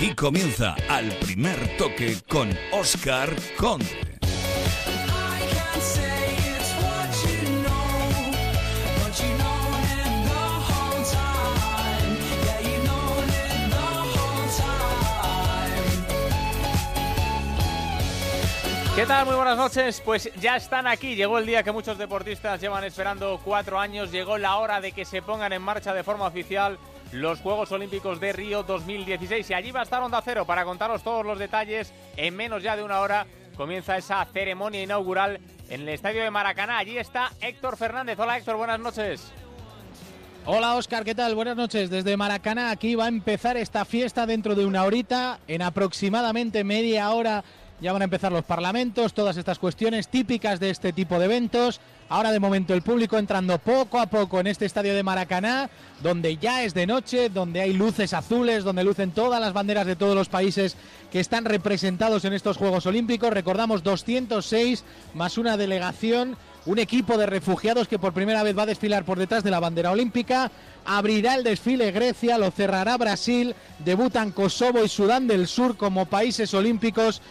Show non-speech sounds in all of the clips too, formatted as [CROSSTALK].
Aquí comienza al primer toque con Oscar Conde. ¿Qué tal? Muy buenas noches. Pues ya están aquí. Llegó el día que muchos deportistas llevan esperando cuatro años. Llegó la hora de que se pongan en marcha de forma oficial los Juegos Olímpicos de Río 2016. Y allí va a estar Onda Cero para contaros todos los detalles. En menos ya de una hora comienza esa ceremonia inaugural en el estadio de Maracaná. Allí está Héctor Fernández. Hola Héctor, buenas noches. Hola Oscar, ¿qué tal? Buenas noches. Desde Maracaná aquí va a empezar esta fiesta dentro de una horita. En aproximadamente media hora ya van a empezar los parlamentos, todas estas cuestiones típicas de este tipo de eventos. Ahora de momento el público entrando poco a poco en este estadio de Maracaná, donde ya es de noche, donde hay luces azules, donde lucen todas las banderas de todos los países que están representados en estos Juegos Olímpicos. Recordamos 206 más una delegación, un equipo de refugiados que por primera vez va a desfilar por detrás de la bandera olímpica. Abrirá el desfile Grecia, lo cerrará Brasil, debutan Kosovo y Sudán del Sur como países olímpicos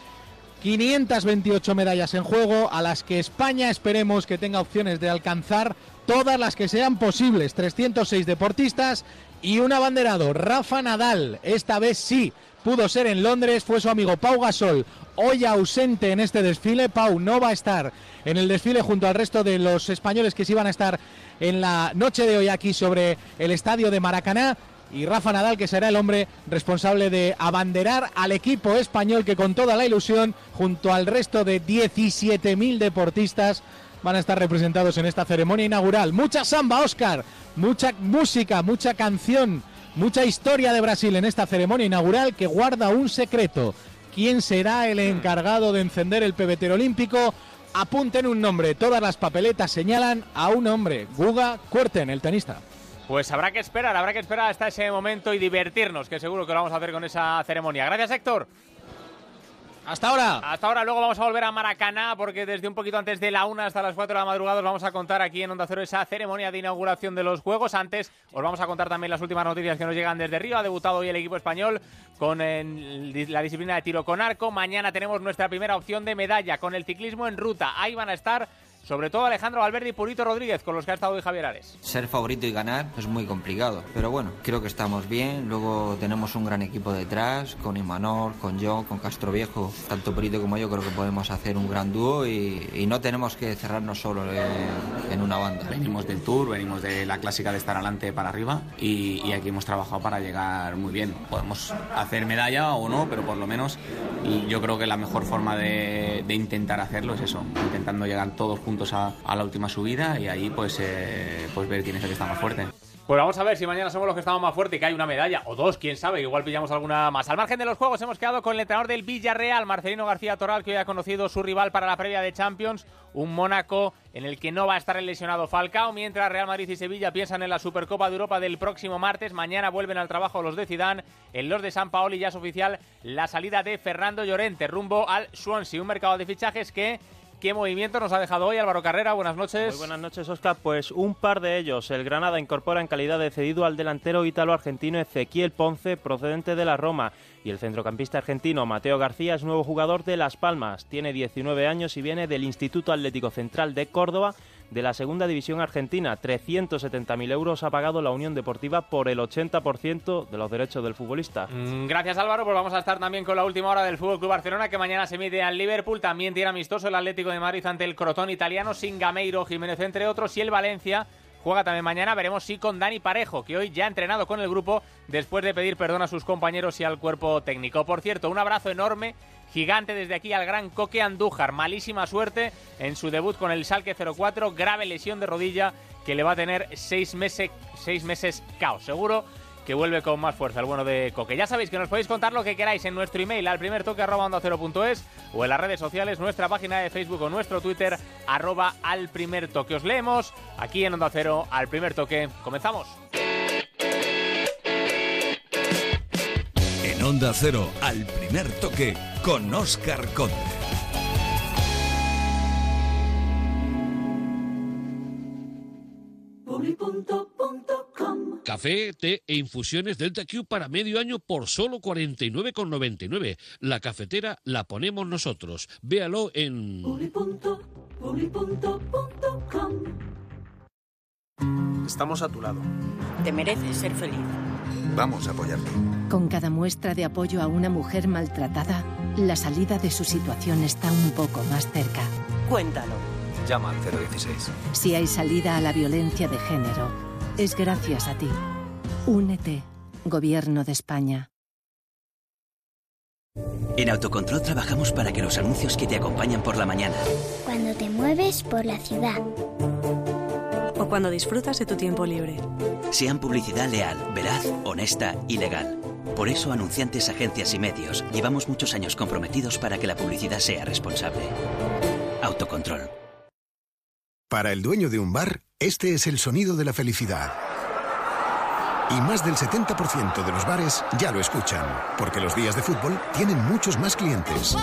528 medallas en juego, a las que España esperemos que tenga opciones de alcanzar todas las que sean posibles. 306 deportistas y un abanderado, Rafa Nadal. Esta vez sí, pudo ser en Londres, fue su amigo Pau Gasol, hoy ausente en este desfile. Pau no va a estar en el desfile junto al resto de los españoles que sí van a estar en la noche de hoy aquí sobre el estadio de Maracaná y Rafa Nadal, que será el hombre responsable de abanderar al equipo español que con toda la ilusión, junto al resto de 17.000 deportistas, van a estar representados en esta ceremonia inaugural. Mucha samba, Oscar, mucha música, mucha canción, mucha historia de Brasil en esta ceremonia inaugural que guarda un secreto. ¿Quién será el encargado de encender el pebetero olímpico? Apunten un nombre, todas las papeletas señalan a un hombre, Guga Kuerten, el tenista. Pues habrá que esperar, habrá que esperar hasta ese momento y divertirnos, que seguro que lo vamos a hacer con esa ceremonia. Gracias, Héctor. Hasta ahora. Hasta ahora, luego vamos a volver a Maracaná, porque desde un poquito antes de la una hasta las 4 de la madrugada os vamos a contar aquí en Onda Cero esa ceremonia de inauguración de los Juegos. Antes os vamos a contar también las últimas noticias que nos llegan desde Río. Ha debutado hoy el equipo español con la disciplina de tiro con arco. Mañana tenemos nuestra primera opción de medalla con el ciclismo en ruta. Ahí van a estar sobre todo Alejandro Valverde y Purito Rodríguez, con los que ha estado hoy Javier Ares. Ser favorito y ganar es muy complicado, pero bueno, creo que estamos bien. Luego tenemos un gran equipo detrás, con Imanol, con yo, con Castro Viejo. Tanto Purito como yo creo que podemos hacer un gran dúo y, no tenemos que cerrarnos solo en, una banda. Venimos del Tour, venimos de la clásica de estar adelante para arriba y, aquí hemos trabajado para llegar muy bien. Podemos hacer medalla o no, pero por lo menos yo creo que la mejor forma de, de intentar hacerlo es eso, intentando llegar todos juntos a, la última subida y ahí pues, eh, pues ver quién es el que está más fuerte. Pues vamos a ver si mañana somos los que estamos más fuertes y que hay una medalla, o dos, quién sabe, igual pillamos alguna más. Al margen de los juegos hemos quedado con el entrenador del Villarreal, Marcelino García Toral, que hoy ha conocido su rival para la previa de Champions, un Mónaco en el que no va a estar el lesionado Falcao, mientras Real Madrid y Sevilla piensan en la Supercopa de Europa del próximo martes. Mañana vuelven al trabajo los de Zidane. En los de San Paoli ya es oficial la salida de Fernando Llorente rumbo al Swansea, un mercado de fichajes que ¿Qué movimiento nos ha dejado hoy Álvaro Carrera? Buenas noches. Muy buenas noches, Oscar. Pues un par de ellos. El Granada incorpora en calidad de cedido al delantero ítalo-argentino Ezequiel Ponce, procedente de la Roma. Y el centrocampista argentino Mateo García es nuevo jugador de Las Palmas. Tiene 19 años y viene del Instituto Atlético Central de Córdoba de la Segunda División Argentina. 370.000 euros ha pagado la Unión Deportiva por el 80% de los derechos del futbolista. Mm, gracias Álvaro, pues vamos a estar también con la última hora del Fútbol Barcelona que mañana se mide al Liverpool. También tiene amistoso el Atlético de Madrid ante el Crotón italiano, sin Gameiro, Jiménez entre otros y el Valencia juega también mañana. Veremos si con Dani Parejo, que hoy ya ha entrenado con el grupo después de pedir perdón a sus compañeros y al cuerpo técnico. Por cierto, un abrazo enorme gigante desde aquí al gran Coque Andújar. Malísima suerte en su debut con el Salque 04, grave lesión de rodilla que le va a tener seis meses, seis meses caos. Seguro que vuelve con más fuerza el bueno de Coque. Ya sabéis que nos podéis contar lo que queráis en nuestro email al primer toque arroba onda cero punto es, o en las redes sociales, nuestra página de Facebook o nuestro Twitter arroba al primer toque. Os leemos aquí en Onda Cero al primer toque. Comenzamos. Onda Cero al primer toque con Oscar Conde. Café, té e infusiones Delta Q para medio año por solo 49,99. La cafetera la ponemos nosotros. Véalo en... Estamos a tu lado. Te mereces ser feliz. Vamos a apoyarte. Con cada muestra de apoyo a una mujer maltratada, la salida de su situación está un poco más cerca. Cuéntalo. Llama al 016. Si hay salida a la violencia de género, es gracias a ti. Únete, Gobierno de España. En Autocontrol trabajamos para que los anuncios que te acompañan por la mañana, Cuando te mueves por la ciudad. O cuando disfrutas de tu tiempo libre. sean publicidad leal, veraz, honesta y legal. Por eso, anunciantes, agencias y medios, llevamos muchos años comprometidos para que la publicidad sea responsable. Autocontrol. Para el dueño de un bar, este es el sonido de la felicidad. Y más del 70% de los bares ya lo escuchan, porque los días de fútbol tienen muchos más clientes.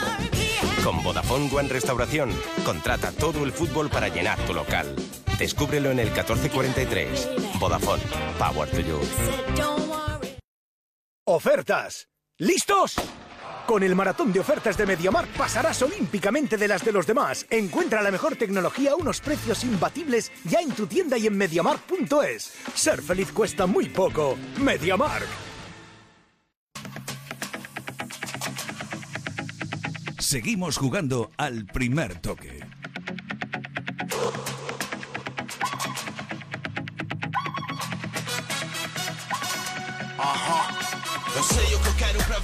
Con Vodafone One Restauración, contrata todo el fútbol para llenar tu local. Descúbrelo en el 1443. Vodafone, Power to You. ¡Ofertas! ¿Listos? Con el maratón de ofertas de MediaMark pasarás olímpicamente de las de los demás. Encuentra la mejor tecnología a unos precios imbatibles ya en tu tienda y en MediaMark.es. Ser feliz cuesta muy poco. MediaMark. Seguimos jugando al primer toque.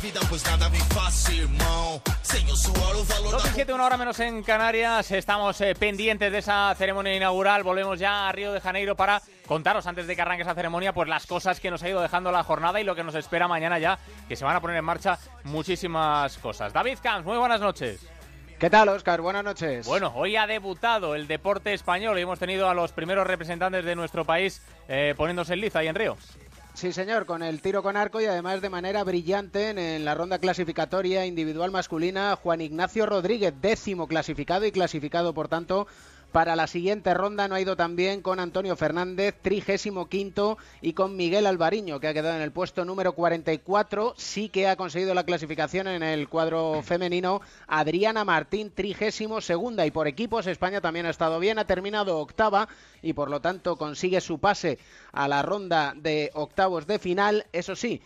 Vida, pois nada me fácil, irmão. Sem o suor, o valor 2 da y 7, una hora menos en Canarias. Estamos eh, pendientes de esa ceremonia inaugural. Volvemos ya a Río de Janeiro para contaros antes de que arranque esa ceremonia, pues las cosas que nos ha ido dejando la jornada y lo que nos espera mañana ya, que se van a poner en marcha muchísimas cosas. David Camps, muy buenas noches. ¿Qué tal, Oscar? Buenas noches. Bueno, hoy ha debutado el deporte español y hemos tenido a los primeros representantes de nuestro país eh, poniéndose en liza y en Río. Sí, señor, con el tiro con arco y además de manera brillante en, la ronda clasificatoria individual masculina, Juan Ignacio Rodríguez, décimo clasificado y clasificado, por tanto, para la siguiente ronda. No ha ido tan bien con Antonio Fernández, trigésimo quinto, y con Miguel Alvariño, que ha quedado en el puesto número 44. Sí que ha conseguido la clasificación en el cuadro femenino. Adriana Martín, trigésimo segunda. Y por equipos, España también ha estado bien. Ha terminado octava y por lo tanto consigue su pase a la ronda de octavos de final. Eso sí,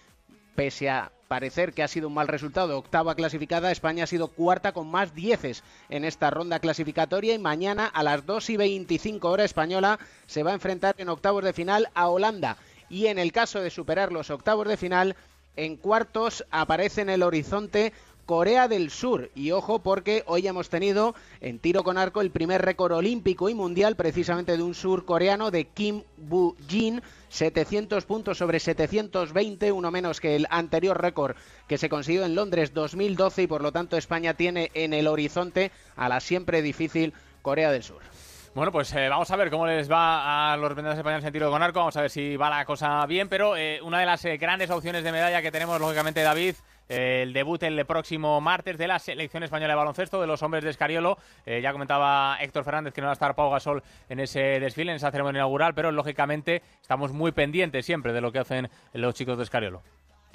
pese a parecer que ha sido un mal resultado, octava clasificada, España ha sido cuarta con más dieces en esta ronda clasificatoria y mañana a las 2 y 25 hora española se va a enfrentar en octavos de final a Holanda. Y en el caso de superar los octavos de final, en cuartos aparece en el horizonte Corea del Sur. Y ojo porque hoy hemos tenido en tiro con arco el primer récord olímpico y mundial precisamente de un surcoreano de Kim Bu-jin. 700 puntos sobre 720, uno menos que el anterior récord que se consiguió en Londres 2012 y por lo tanto España tiene en el horizonte a la siempre difícil Corea del Sur. Bueno, pues eh, vamos a ver cómo les va a los representantes españoles en tiro con arco. Vamos a ver si va la cosa bien. Pero eh, una de las eh, grandes opciones de medalla que tenemos, lógicamente, David, el debut el próximo martes de la selección española de baloncesto de los hombres de Escariolo. Eh, ya comentaba Héctor Fernández que no va a estar Pau Gasol en ese desfile, en esa ceremonia inaugural, pero lógicamente estamos muy pendientes siempre de lo que hacen los chicos de Escariolo.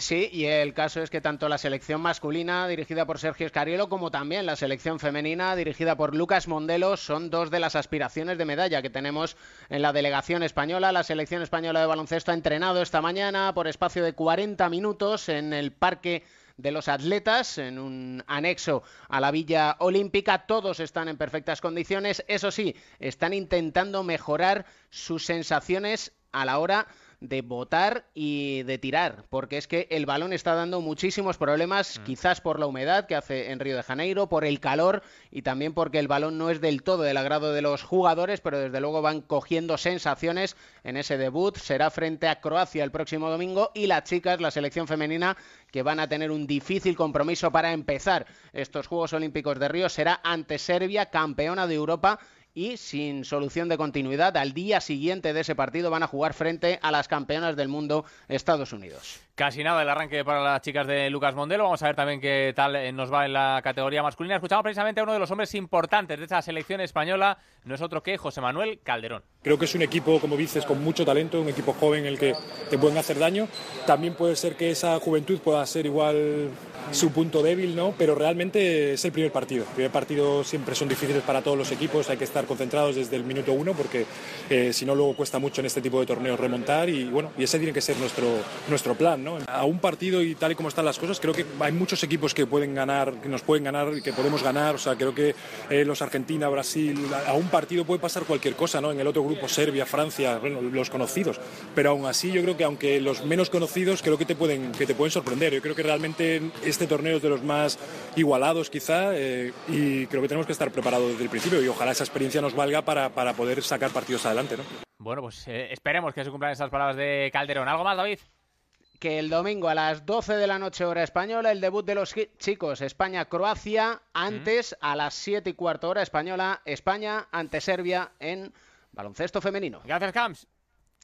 Sí, y el caso es que tanto la selección masculina dirigida por Sergio Escariolo como también la selección femenina dirigida por Lucas Mondelo son dos de las aspiraciones de medalla que tenemos en la delegación española. La selección española de baloncesto ha entrenado esta mañana por espacio de 40 minutos en el parque de los atletas en un anexo a la Villa Olímpica. Todos están en perfectas condiciones. Eso sí, están intentando mejorar sus sensaciones a la hora de botar y de tirar, porque es que el balón está dando muchísimos problemas, mm. quizás por la humedad que hace en Río de Janeiro, por el calor y también porque el balón no es del todo del agrado de los jugadores, pero desde luego van cogiendo sensaciones en ese debut. Será frente a Croacia el próximo domingo y las chicas, la selección femenina, que van a tener un difícil compromiso para empezar estos Juegos Olímpicos de Río, será ante Serbia, campeona de Europa y sin solución de continuidad. Al día siguiente de ese partido van a jugar frente a las campeonas del mundo Estados Unidos. Casi nada el arranque para las chicas de Lucas Mondelo. Vamos a ver también qué tal nos va en la categoría masculina. Escuchamos precisamente a uno de los hombres importantes de esa selección española, no es otro que José Manuel Calderón. Creo que es un equipo, como dices, con mucho talento, un equipo joven en el que te pueden hacer daño. También puede ser que esa juventud pueda ser igual su punto débil, ¿no? Pero realmente es el primer partido. El primer partido siempre son difíciles para todos los equipos, hay que estar concentrados desde el minuto uno porque eh, si no luego cuesta mucho en este tipo de torneos remontar y bueno, y ese tiene que ser nuestro, nuestro plan, ¿no? A un partido y tal y como están las cosas, creo que hay muchos equipos que pueden ganar, que nos pueden ganar y que podemos ganar, o sea, creo que eh, los Argentina, Brasil, a un partido puede pasar cualquier cosa, ¿no? En el otro grupo Serbia, Francia, bueno, los conocidos, pero aún así yo creo que aunque los menos conocidos creo que te pueden que te pueden sorprender. Yo creo que realmente este torneo es de los más igualados quizá eh, y creo que tenemos que estar preparados desde el principio y ojalá esa experiencia nos valga para, para poder sacar partidos adelante. ¿no? Bueno, pues eh, esperemos que se cumplan esas palabras de Calderón. ¿Algo más, David? Que el domingo a las 12 de la noche hora española el debut de los chicos España-Croacia, antes a las 7 y cuarto hora española España ante Serbia en baloncesto femenino. Gracias, Camps.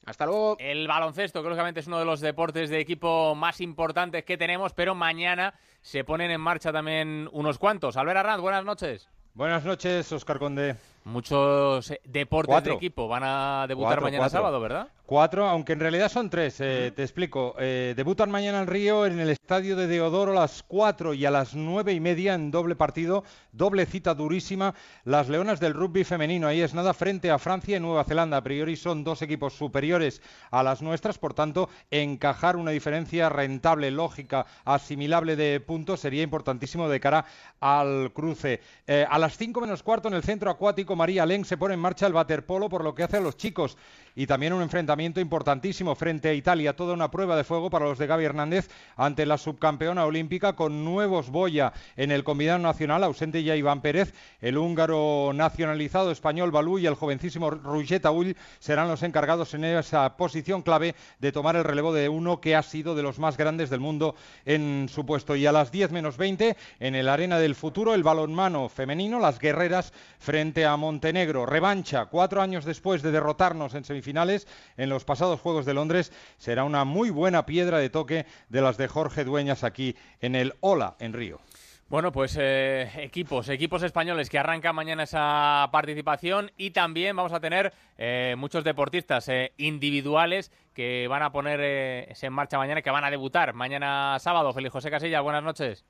Hasta luego. El baloncesto, que lógicamente es uno de los deportes de equipo más importantes que tenemos, pero mañana se ponen en marcha también unos cuantos. Albert Arnaz, buenas noches. Buenas noches, Oscar Conde. Muchos eh, deportes de equipo van a debutar mañana sábado, ¿verdad? Cuatro, aunque en realidad son tres, eh, te explico. Eh, debutan mañana en Río en el estadio de Deodoro a las cuatro y a las nueve y media en doble partido, doble cita durísima. Las Leonas del rugby femenino, ahí es nada, frente a Francia y Nueva Zelanda. A priori son dos equipos superiores a las nuestras, por tanto, encajar una diferencia rentable, lógica, asimilable de puntos sería importantísimo de cara al cruce. a las cinco menos cuarto en el centro acuático, María Len se pone en marcha el waterpolo por lo que hace a los chicos y también un enfrentamiento importantísimo frente a Italia, toda una prueba de fuego para los de Gaby Hernández ante la subcampeona olímpica con nuevos Boya en el combinado nacional, ausente ya Iván Pérez, el húngaro nacionalizado español Balú y el jovencísimo Rugeta Ull serán los encargados en esa posición clave de tomar el relevo de uno que ha sido de los más grandes del mundo en su puesto. Y a las 10 menos 20, en el Arena del Futuro, el balonmano femenino, las guerreras frente a Montenegro. Revancha, cuatro años después de derrotarnos en semifinales finales en los pasados Juegos de Londres será una muy buena piedra de toque de las de Jorge Dueñas aquí en el Ola, en Río. Bueno, pues eh, equipos, equipos españoles que arrancan mañana esa participación y también vamos a tener eh, muchos deportistas eh, individuales que van a ponerse en marcha mañana, que van a debutar mañana sábado. Feliz José Casilla, buenas noches.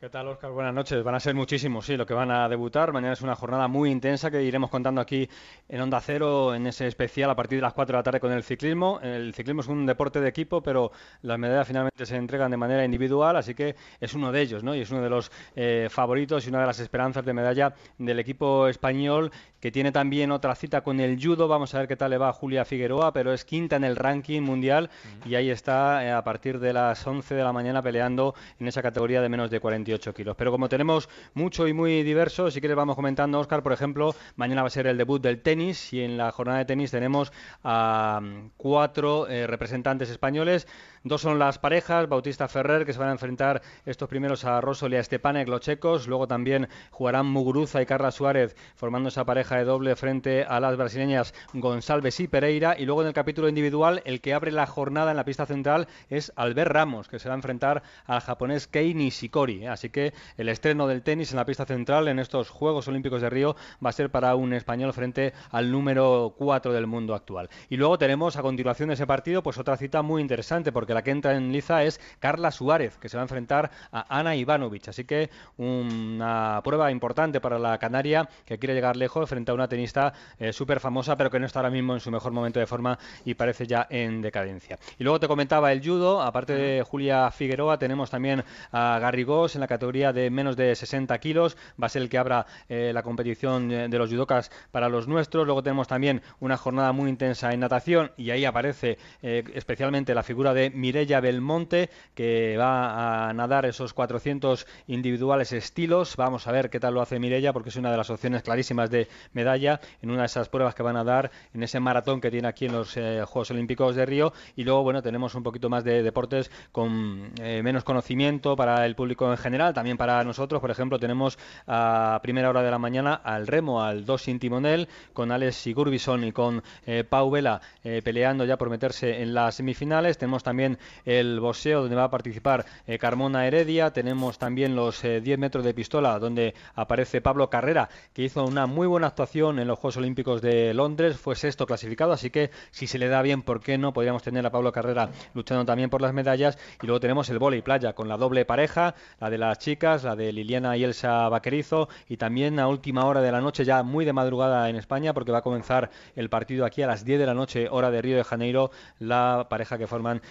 ¿Qué tal, Oscar? Buenas noches. Van a ser muchísimos, sí, lo que van a debutar. Mañana es una jornada muy intensa que iremos contando aquí en Onda Cero, en ese especial a partir de las 4 de la tarde con el ciclismo. El ciclismo es un deporte de equipo, pero las medallas finalmente se entregan de manera individual, así que es uno de ellos, ¿no? Y es uno de los eh, favoritos y una de las esperanzas de medalla del equipo español, que tiene también otra cita con el judo. Vamos a ver qué tal le va a Julia Figueroa, pero es quinta en el ranking mundial y ahí está eh, a partir de las 11 de la mañana peleando en esa categoría de menos de 40 kilos. Pero como tenemos mucho y muy diverso, si quieres vamos comentando, Oscar, por ejemplo, mañana va a ser el debut del tenis y en la jornada de tenis tenemos a cuatro eh, representantes españoles. Dos son las parejas, Bautista Ferrer, que se van a enfrentar estos primeros a Rosol y a Stepanek, los checos. Luego también jugarán Muguruza y Carla Suárez, formando esa pareja de doble frente a las brasileñas González y Pereira. Y luego en el capítulo individual, el que abre la jornada en la pista central es Albert Ramos, que se va a enfrentar al japonés Kei Nishikori. Así que el estreno del tenis en la pista central en estos Juegos Olímpicos de Río va a ser para un español frente al número 4 del mundo actual. Y luego tenemos a continuación de ese partido pues otra cita muy interesante porque la que entra en liza es Carla Suárez, que se va a enfrentar a Ana Ivanovic. Así que una prueba importante para la Canaria, que quiere llegar lejos frente a una tenista eh, súper famosa, pero que no está ahora mismo en su mejor momento de forma y parece ya en decadencia. Y luego te comentaba el judo, aparte de Julia Figueroa, tenemos también a Garrigós en la categoría de menos de 60 kilos. Va a ser el que abra eh, la competición de los judocas para los nuestros. Luego tenemos también una jornada muy intensa en natación y ahí aparece eh, especialmente la figura de Mirella Belmonte, que va a nadar esos 400 individuales estilos. Vamos a ver qué tal lo hace Mirella, porque es una de las opciones clarísimas de medalla en una de esas pruebas que van a dar en ese maratón que tiene aquí en los eh, Juegos Olímpicos de Río. Y luego, bueno, tenemos un poquito más de deportes con eh, menos conocimiento para el público en general, también para nosotros. Por ejemplo, tenemos a primera hora de la mañana al remo, al dos sin timonel, con Alex Sigurbison y con Pau Vela peleando ya por meterse en las semifinales. Tenemos también el boxeo, donde va a participar eh, Carmona Heredia. Tenemos también los 10 eh, metros de pistola, donde aparece Pablo Carrera, que hizo una muy buena actuación en los Juegos Olímpicos de Londres. Fue sexto clasificado, así que si se le da bien, ¿por qué no? Podríamos tener a Pablo Carrera luchando también por las medallas. Y luego tenemos el y playa con la doble pareja, la de las chicas, la de Liliana y Elsa Vaquerizo. Y también a última hora de la noche, ya muy de madrugada en España, porque va a comenzar el partido aquí a las 10 de la noche, hora de Río de Janeiro, la pareja que forman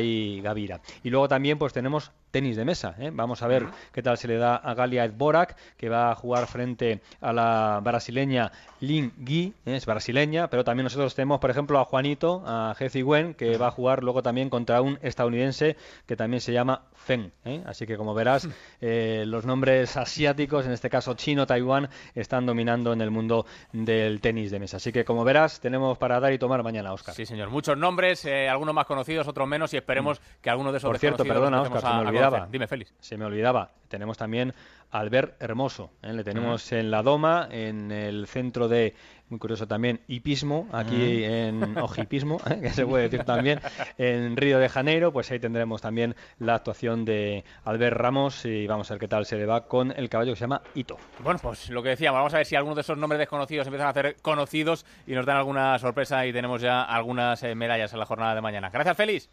Y Gavira. Y luego también pues tenemos tenis de mesa. ¿eh? Vamos a ver qué tal se le da a Galia Edborak, que va a jugar frente a la brasileña Lin Gui, ¿eh? es brasileña, pero también nosotros tenemos, por ejemplo, a Juanito, a Jezi Wen, que va a jugar luego también contra un estadounidense que también se llama Feng. ¿eh? Así que, como verás, los nombres asiáticos, en este caso chino, Taiwán, están dominando en el mundo del tenis de mesa. Así que, como verás, tenemos para dar y tomar mañana, Oscar. Sí, señor. Muchos nombres, algunos más conocidos, otros menos, y esperemos mm. que algunos de esos Por cierto, perdona, Oscar, se me olvidaba. Dime, Félix. Se me olvidaba. Tenemos también Albert Hermoso. ¿eh? Le tenemos en la Doma, en el centro de, muy curioso también, hipismo, aquí en [LAUGHS] ojipismo, ¿eh? que se puede decir también, en Río de Janeiro. Pues ahí tendremos también la actuación de Albert Ramos y vamos a ver qué tal se le va con el caballo que se llama Ito. Bueno, pues lo que decíamos, vamos a ver si algunos de esos nombres desconocidos empiezan a hacer conocidos y nos dan alguna sorpresa y tenemos ya algunas eh, medallas en la jornada de mañana. Gracias, Félix.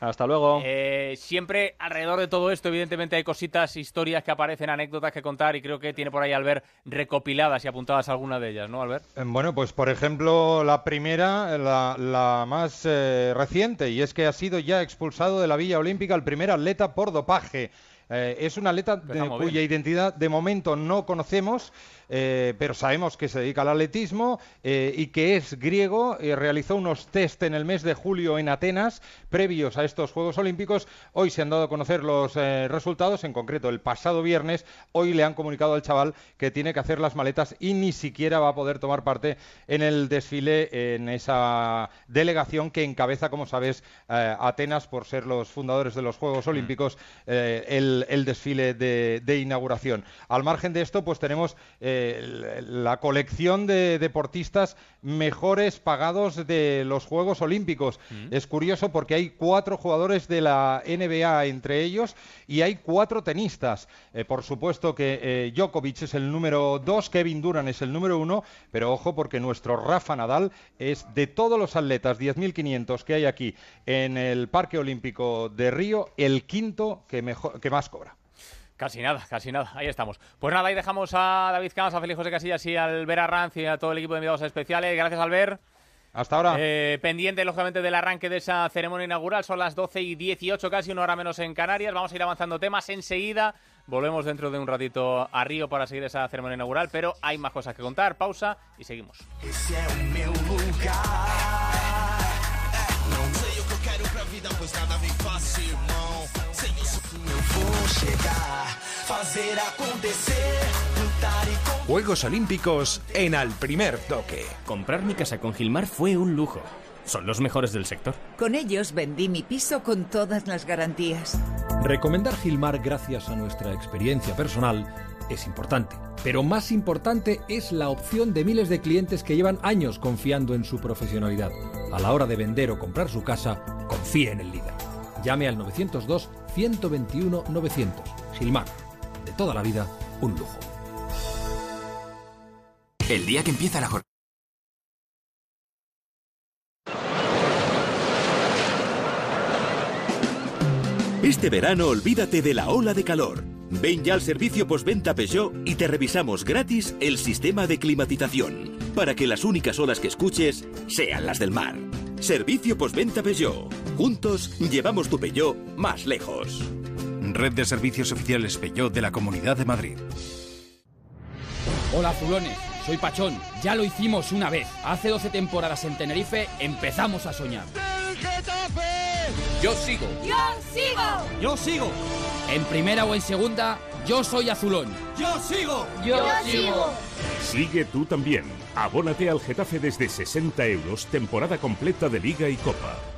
Hasta luego. Eh, siempre alrededor de todo esto, evidentemente, hay cositas, historias que aparecen, anécdotas que contar y creo que tiene por ahí Albert recopiladas y apuntadas algunas de ellas, ¿no, Albert? Eh, bueno, pues por ejemplo, la primera, la, más eh, reciente, y es que ha sido ya expulsado de la Villa Olímpica el primer atleta por dopaje. Es un atleta cuya identidad de momento no conocemos. Eh, pero sabemos que se dedica al atletismo eh, y que es griego. y realizó unos test en el mes de julio en Atenas, previos a estos Juegos Olímpicos. Hoy se han dado a conocer los eh, resultados, en concreto el pasado viernes. Hoy le han comunicado al chaval que tiene que hacer las maletas y ni siquiera va a poder tomar parte en el desfile en esa delegación que encabeza, como sabes, Atenas por ser los fundadores de los Juegos mm. Olímpicos, el, desfile de, de, inauguración. Al margen de esto, pues tenemos la colección de deportistas mejores pagados de los Juegos Olímpicos. Mm. Es curioso porque hay cuatro jugadores de la NBA entre ellos y hay cuatro tenistas. Eh, por supuesto que eh, Djokovic es el número dos, Kevin Durant es el número uno, pero ojo porque nuestro Rafa Nadal es de todos los atletas 10.500 que hay aquí en el Parque Olímpico de Río el quinto que, mejor, que más cobra. Casi nada, casi nada. Ahí estamos. Pues nada, ahí dejamos a David Camas, a Félix José Casillas y al Ver Arranz y a todo el equipo de enviados especiales. Gracias, Albert. Hasta ahora. Eh, pendiente, lógicamente, del arranque de esa ceremonia inaugural. Son las 12 y 18, casi una hora menos en Canarias. Vamos a ir avanzando temas enseguida. Volvemos dentro de un ratito a Río para seguir esa ceremonia inaugural, pero hay más cosas que contar. Pausa y seguimos. Juegos Olímpicos en al primer toque. Comprar mi casa con Gilmar fue un lujo. Son los mejores del sector. Con ellos vendí mi piso con todas las garantías. Recomendar Gilmar gracias a nuestra experiencia personal es importante. Pero más importante es la opción de miles de clientes que llevan años confiando en su profesionalidad. A la hora de vender o comprar su casa, confíe en el líder. Llame al 902 121 900. Gilmar. De toda la vida, un lujo. El día que empieza la jornada. Este verano olvídate de la ola de calor. Ven ya al servicio postventa Peugeot y te revisamos gratis el sistema de climatización para que las únicas olas que escuches sean las del mar. Servicio postventa Peugeot. Juntos llevamos tu Peugeot más lejos. Red de Servicios Oficiales Peugeot de la Comunidad de Madrid. Hola azulones, soy Pachón. Ya lo hicimos una vez. Hace 12 temporadas en Tenerife empezamos a soñar. Yo sigo. Yo sigo. Yo sigo. En primera o en segunda, yo soy azulón. Yo sigo. Yo, sigo. Sigue tú también. Abónate al Getafe desde 60 euros, temporada completa de Liga y Copa.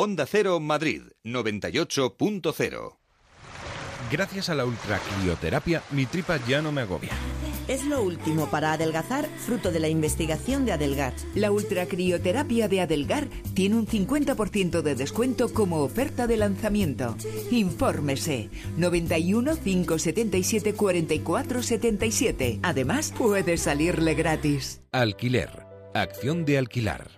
Onda Cero Madrid 98.0 Gracias a la ultracrioterapia, mi tripa ya no me agobia. Es lo último para adelgazar, fruto de la investigación de Adelgar. La ultracrioterapia de Adelgar tiene un 50% de descuento como oferta de lanzamiento. Infórmese 91 577 44 77. Además, puede salirle gratis. Alquiler. Acción de alquilar.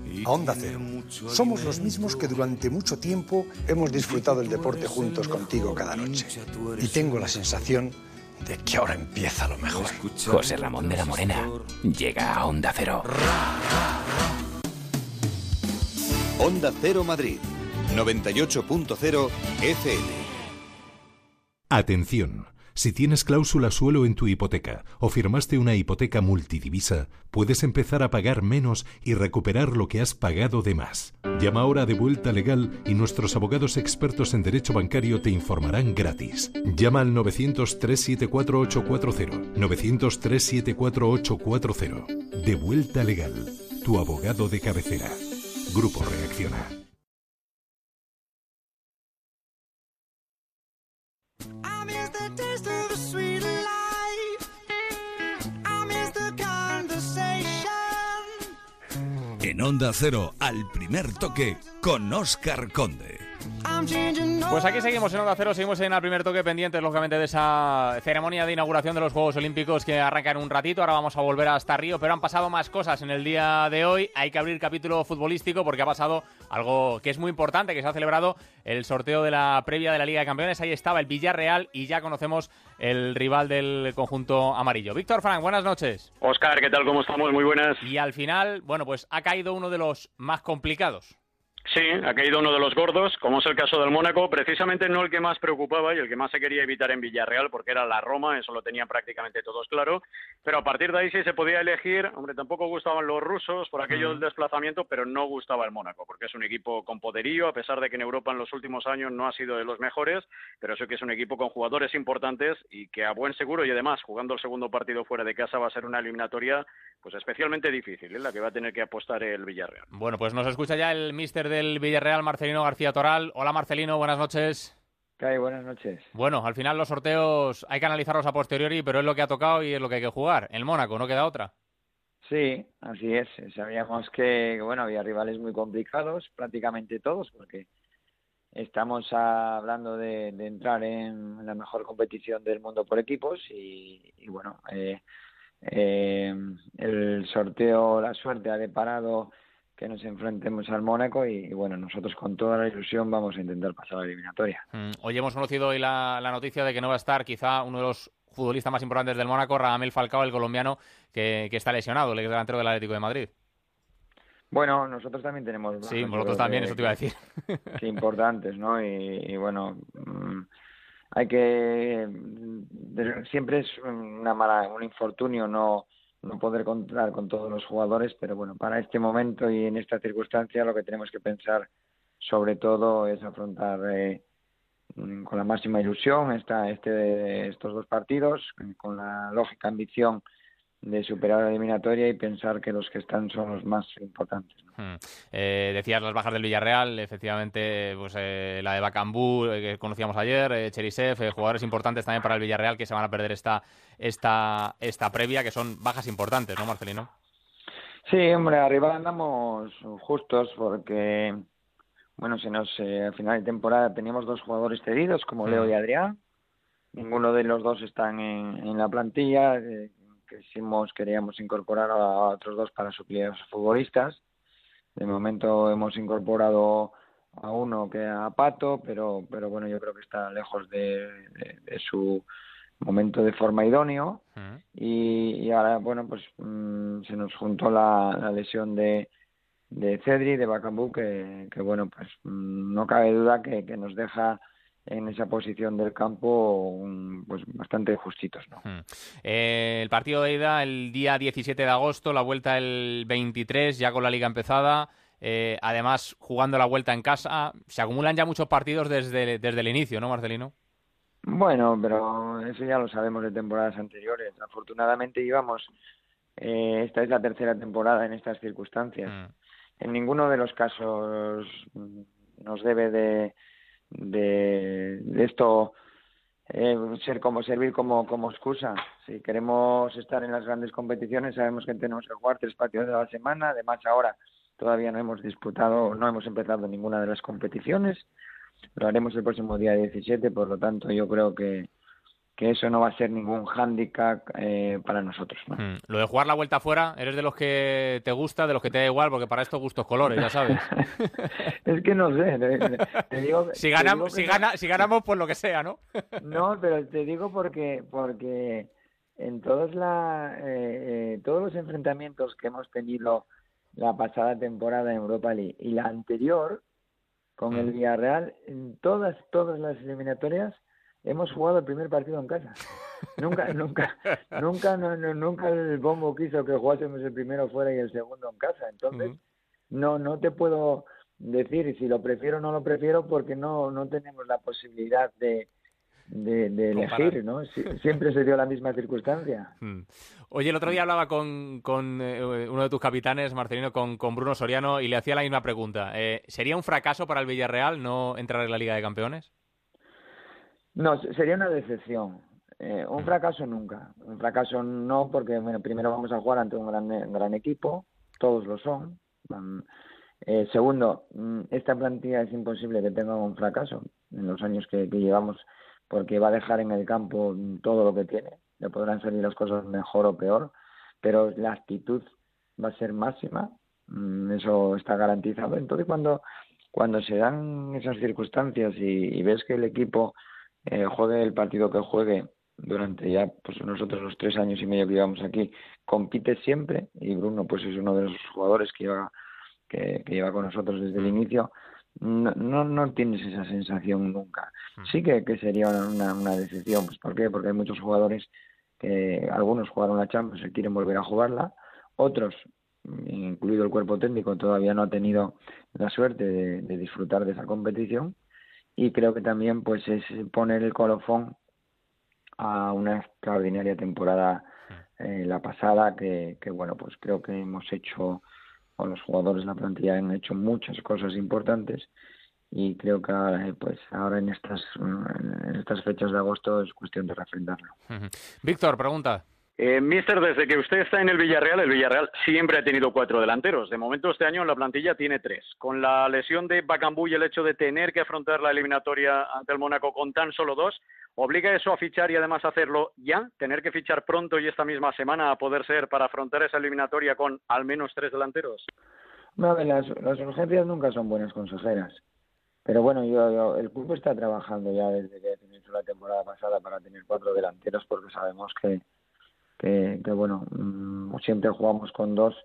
a Onda Cero. Somos los mismos que durante mucho tiempo hemos disfrutado el deporte juntos contigo cada noche. Y tengo la sensación de que ahora empieza lo mejor. José Ramón de la Morena llega a Onda Cero. Onda Cero Madrid 98.0 FM. Atención. Si tienes cláusula suelo en tu hipoteca o firmaste una hipoteca multidivisa, puedes empezar a pagar menos y recuperar lo que has pagado de más. Llama ahora de vuelta legal y nuestros abogados expertos en derecho bancario te informarán gratis. Llama al 900-374-840. 900-374-840. De vuelta legal. Tu abogado de cabecera. Grupo Reacciona. Onda Cero, al primer toque, con Oscar Conde. Pues aquí seguimos en Onda Cero, seguimos en el primer toque pendientes, lógicamente, de esa ceremonia de inauguración de los Juegos Olímpicos que arrancan un ratito. Ahora vamos a volver hasta Río, pero han pasado más cosas en el día de hoy. Hay que abrir capítulo futbolístico porque ha pasado algo que es muy importante, que se ha celebrado el sorteo de la previa de la Liga de Campeones. Ahí estaba el Villarreal y ya conocemos el rival del conjunto amarillo. Víctor Frank, buenas noches. Oscar, ¿qué tal? ¿Cómo estamos? Muy buenas. Y al final, bueno, pues ha caído uno de los más complicados. Sí, ha caído uno de los gordos, como es el caso del Mónaco, precisamente no el que más preocupaba y el que más se quería evitar en Villarreal, porque era la Roma, eso lo tenían prácticamente todos claro, pero a partir de ahí sí se podía elegir, hombre, tampoco gustaban los rusos por aquello del desplazamiento, pero no gustaba el Mónaco, porque es un equipo con poderío, a pesar de que en Europa en los últimos años no ha sido de los mejores, pero sí que es un equipo con jugadores importantes y que a buen seguro y además jugando el segundo partido fuera de casa va a ser una eliminatoria pues especialmente difícil, ¿eh? la que va a tener que apostar el Villarreal. Bueno, pues nos escucha ya el mister del Villarreal, Marcelino García Toral. Hola Marcelino, buenas noches. ¿Qué hay? Buenas noches. Bueno, al final los sorteos hay que analizarlos a posteriori, pero es lo que ha tocado y es lo que hay que jugar. El Mónaco, no queda otra. Sí, así es. Sabíamos que, bueno, había rivales muy complicados, prácticamente todos, porque estamos hablando de, de entrar en la mejor competición del mundo por equipos y, y bueno, eh, eh, el sorteo, la suerte ha deparado que nos enfrentemos al Mónaco y, y, bueno, nosotros con toda la ilusión vamos a intentar pasar a la eliminatoria. Mm, hoy hemos conocido hoy la, la, noticia de que no va a estar quizá uno de los futbolistas más importantes del Mónaco, Radamel Falcao, el colombiano, que, que está lesionado, el delantero del Atlético de Madrid. Bueno, nosotros también tenemos... Sí, nosotros también, eso te iba a [LAUGHS] decir. Sí, importantes, ¿no? Y, y bueno... Mmm, hay que siempre es una mala un infortunio no no poder contar con todos los jugadores pero bueno para este momento y en esta circunstancia lo que tenemos que pensar sobre todo es afrontar eh, con la máxima ilusión esta, este estos dos partidos con la lógica ambición de superar la eliminatoria y pensar que los que están son los más importantes. ¿no? Hmm. Eh, decías las bajas del Villarreal, efectivamente, pues eh, la de Bacambú, eh, que conocíamos ayer, eh, Cherisev, jugadores importantes también para el Villarreal que se van a perder esta, esta, esta previa, que son bajas importantes, ¿no, Marcelino? Sí, hombre, arriba andamos justos porque, bueno, se nos, eh, al final de temporada teníamos dos jugadores cedidos, como Leo y Adrián. Ninguno de los dos están en, en la plantilla. Eh, quisimos, queríamos incorporar a otros dos para suplir a los futbolistas. De momento hemos incorporado a uno que a Pato, pero, pero bueno, yo creo que está lejos de, de, su momento de forma idóneo. y, y, ahora, bueno, pues mm, se nos juntó la, la lesión de, de Cedri, de Bacambú, que, que, bueno, pues mm, no cabe duda que, que nos deja en esa posición del campo pues bastante justitos. ¿no? Eh, el partido de ida el día 17 de agosto, la vuelta el 23, ya con la liga empezada. Eh, además, jugando la vuelta en casa, se acumulan ya muchos partidos desde, desde el inicio, ¿no, Marcelino? Bueno, pero eso ya lo sabemos de temporadas anteriores. Afortunadamente íbamos, eh, esta es la tercera temporada en estas circunstancias. En ninguno de los casos nos debe de, de, esto eh, ser como servir como, como excusa. Si queremos estar en las grandes competiciones, sabemos que tenemos que jugar tres partidos de la semana. Además, ahora todavía no hemos disputado, no hemos empezado ninguna de las competiciones. Lo haremos el próximo día 17, por lo tanto, yo creo que, que eso no va a ser ningún hándicap eh, para nosotros. ¿no? Mm. Lo de jugar la vuelta afuera, ¿eres de los que te gusta, de los que te da igual? Porque para esto gustos colores, ya sabes. [LAUGHS] es que no sé. Te, digo, [LAUGHS] si, ganamos, si, gana, si ganamos, pues lo que sea, ¿no? [LAUGHS] no, pero te digo porque, porque en todos, la, eh, eh, todos los enfrentamientos que hemos tenido la pasada temporada en Europa League y la anterior con el mm. Villarreal, en todas, todas las eliminatorias hemos jugado el primer partido en casa. nunca, [LAUGHS] nunca, nunca, no, nunca el bombo quiso que jugásemos el primero fuera y el segundo en casa. Entonces, no, no te puedo decir si lo prefiero o no lo prefiero porque no, no tenemos la posibilidad de, de, elegir, ¿no? siempre se dio la misma circunstancia. Hmm. Oye, el otro día hablaba con, con eh, uno de tus capitanes, Marcelino, con, con, Bruno Soriano, y le hacía la misma pregunta. Eh, ¿Sería un fracaso para el Villarreal no entrar en la Liga de Campeones? No, sería una decepción. Eh, un fracaso nunca. Un fracaso no, porque bueno, primero vamos a jugar ante un gran, gran equipo, todos lo son. Eh, segundo, mm, esta plantilla es imposible que tenga un fracaso en los años que, llevamos, porque va a dejar en el campo todo lo que tiene. Le podrán salir las cosas mejor o peor, pero la actitud va a ser máxima. Mm, eso está garantizado. Entonces, cuando, cuando se dan esas circunstancias y ves que el equipo eh, juegue el partido que juegue durante ya pues nosotros los tres años y medio que llevamos aquí compite siempre y Bruno pues es uno de los jugadores que lleva que, lleva con nosotros desde el mm. inicio no, no, no tienes esa sensación nunca mm. sí que, que sería una, una decepción pues ¿por qué? porque hay muchos jugadores que algunos jugaron la Champions y quieren volver a jugarla otros incluido el cuerpo técnico todavía no ha tenido la suerte de disfrutar de esa competición y creo que también pues es poner el colofón a una extraordinaria temporada eh, la pasada que, que bueno pues creo que hemos hecho o los jugadores de la plantilla han hecho muchas cosas importantes y creo que ahora, eh, pues ahora en estas en estas fechas de agosto es cuestión de refrendarlo. Víctor, pregunta. Eh, mister, desde que usted está en el Villarreal, el Villarreal siempre ha tenido cuatro delanteros. De momento, este año en la plantilla tiene tres. Con la lesión de Bacambú y el hecho de tener que afrontar la eliminatoria ante el Mónaco con tan solo dos, ¿obliga eso a fichar y además hacerlo ya? ¿Tener que fichar pronto y esta misma semana a poder ser para afrontar esa eliminatoria con al menos tres delanteros? No, las, las urgencias nunca son buenas consejeras. Pero bueno, yo, el club está trabajando ya desde que inició la temporada pasada para tener cuatro delanteros porque sabemos que que, bueno, mm, siempre jugamos con dos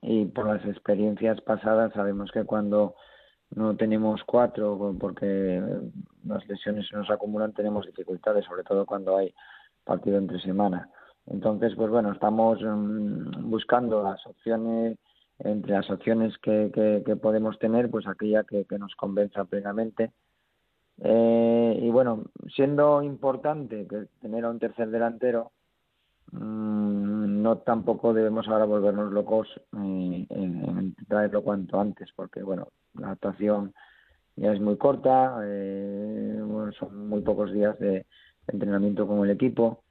y por las experiencias pasadas sabemos que cuando no tenemos cuatro porque las lesiones se nos acumulan tenemos dificultades, sobre todo cuando hay partido entre semana. Entonces, pues bueno, estamos mm, buscando las opciones, entre las opciones que, que, podemos tener, pues aquella que, que nos convenza plenamente. Eh, y bueno, siendo importante que tener a un tercer delantero, no tampoco debemos ahora volvernos locos eh, en, traerlo cuanto antes, porque bueno, la adaptación ya es muy corta, eh, son muy pocos días de entrenamiento con el equipo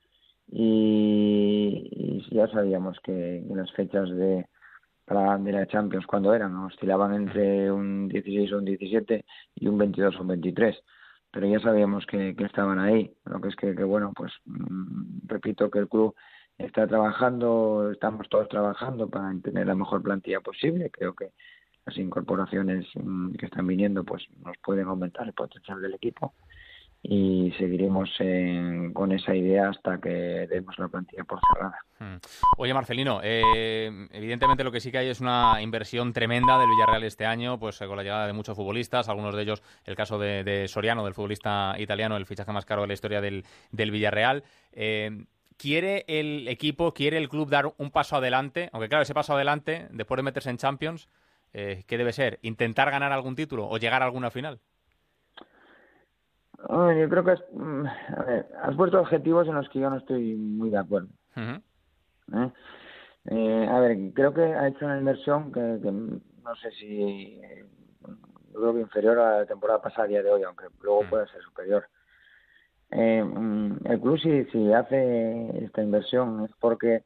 y, ya sabíamos que las fechas de, para de la Champions cuando eran, oscilaban entre un 16 o un 17 y un 22 o un 23, pero ya sabíamos que, que estaban ahí, lo que es que, que bueno, pues mm, repito que el club está trabajando, estamos todos trabajando para tener la mejor plantilla posible, creo que las incorporaciones mm, que están viniendo pues nos pueden aumentar el potencial del equipo y seguiremos con esa idea hasta que demos la plantilla por cerrada. Hmm. Oye, Marcelino, eh, evidentemente lo que sí que hay es una inversión tremenda del Villarreal este año, pues con la llegada de muchos futbolistas, algunos de ellos el caso de, Soriano, del futbolista italiano, el fichaje más caro de la historia del, Villarreal. Eh, ¿Quiere el equipo, quiere el club dar un paso adelante? Aunque claro, ese paso adelante, después de meterse en Champions, eh, ¿qué debe ser? ¿Intentar ganar algún título o llegar a alguna final? Yo creo que mm, has puesto objetivos en los que yo no estoy muy de acuerdo. ¿Eh? ¿Eh? a ver, creo que ha hecho una inversión que, no sé si creo que inferior a la temporada pasada a día de hoy, aunque luego pueda ser superior. Eh, mm, el club si, si hace esta inversión es porque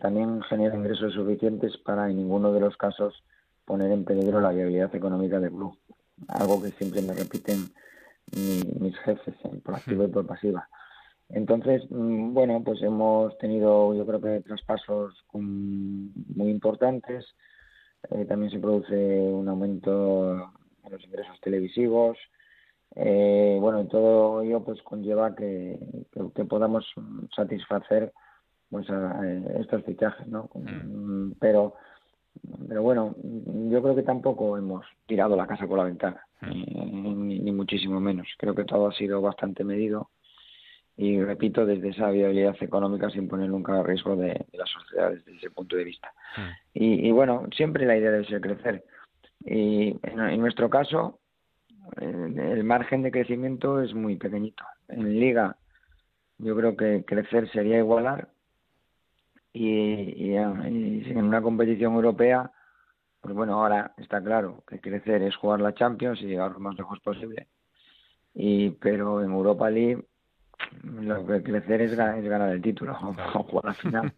también genera ingresos suficientes para en ninguno de los casos poner en peligro la viabilidad económica del club. Algo que siempre me repiten mis jefes, por activa y por pasiva. Entonces, mm, bueno, pues hemos tenido, yo creo que traspasos muy importantes. Eh, también se produce un aumento en los ingresos televisivos. Eh, bueno, todo ello pues conlleva que, que, podamos satisfacer pues a, estos fichajes, ¿no? Mm. Pero pero bueno, yo creo que tampoco hemos tirado la casa por la ventana, hmm. ni, muchísimo menos. Creo que todo ha sido bastante medido y, repito, desde esa viabilidad económica sin poner nunca a riesgo de, la sociedad desde ese punto de vista. Hmm. Y, bueno, siempre la idea debe ser crecer. Y en, nuestro caso, el margen de crecimiento es muy pequeñito. En Liga, yo creo que crecer sería igualar y, en una competición europea, pues bueno, ahora está claro que crecer es jugar la Champions y llegar lo más lejos posible. Y, pero en Europa League lo que crecer es, es ganar el título [LAUGHS] o, jugar la final.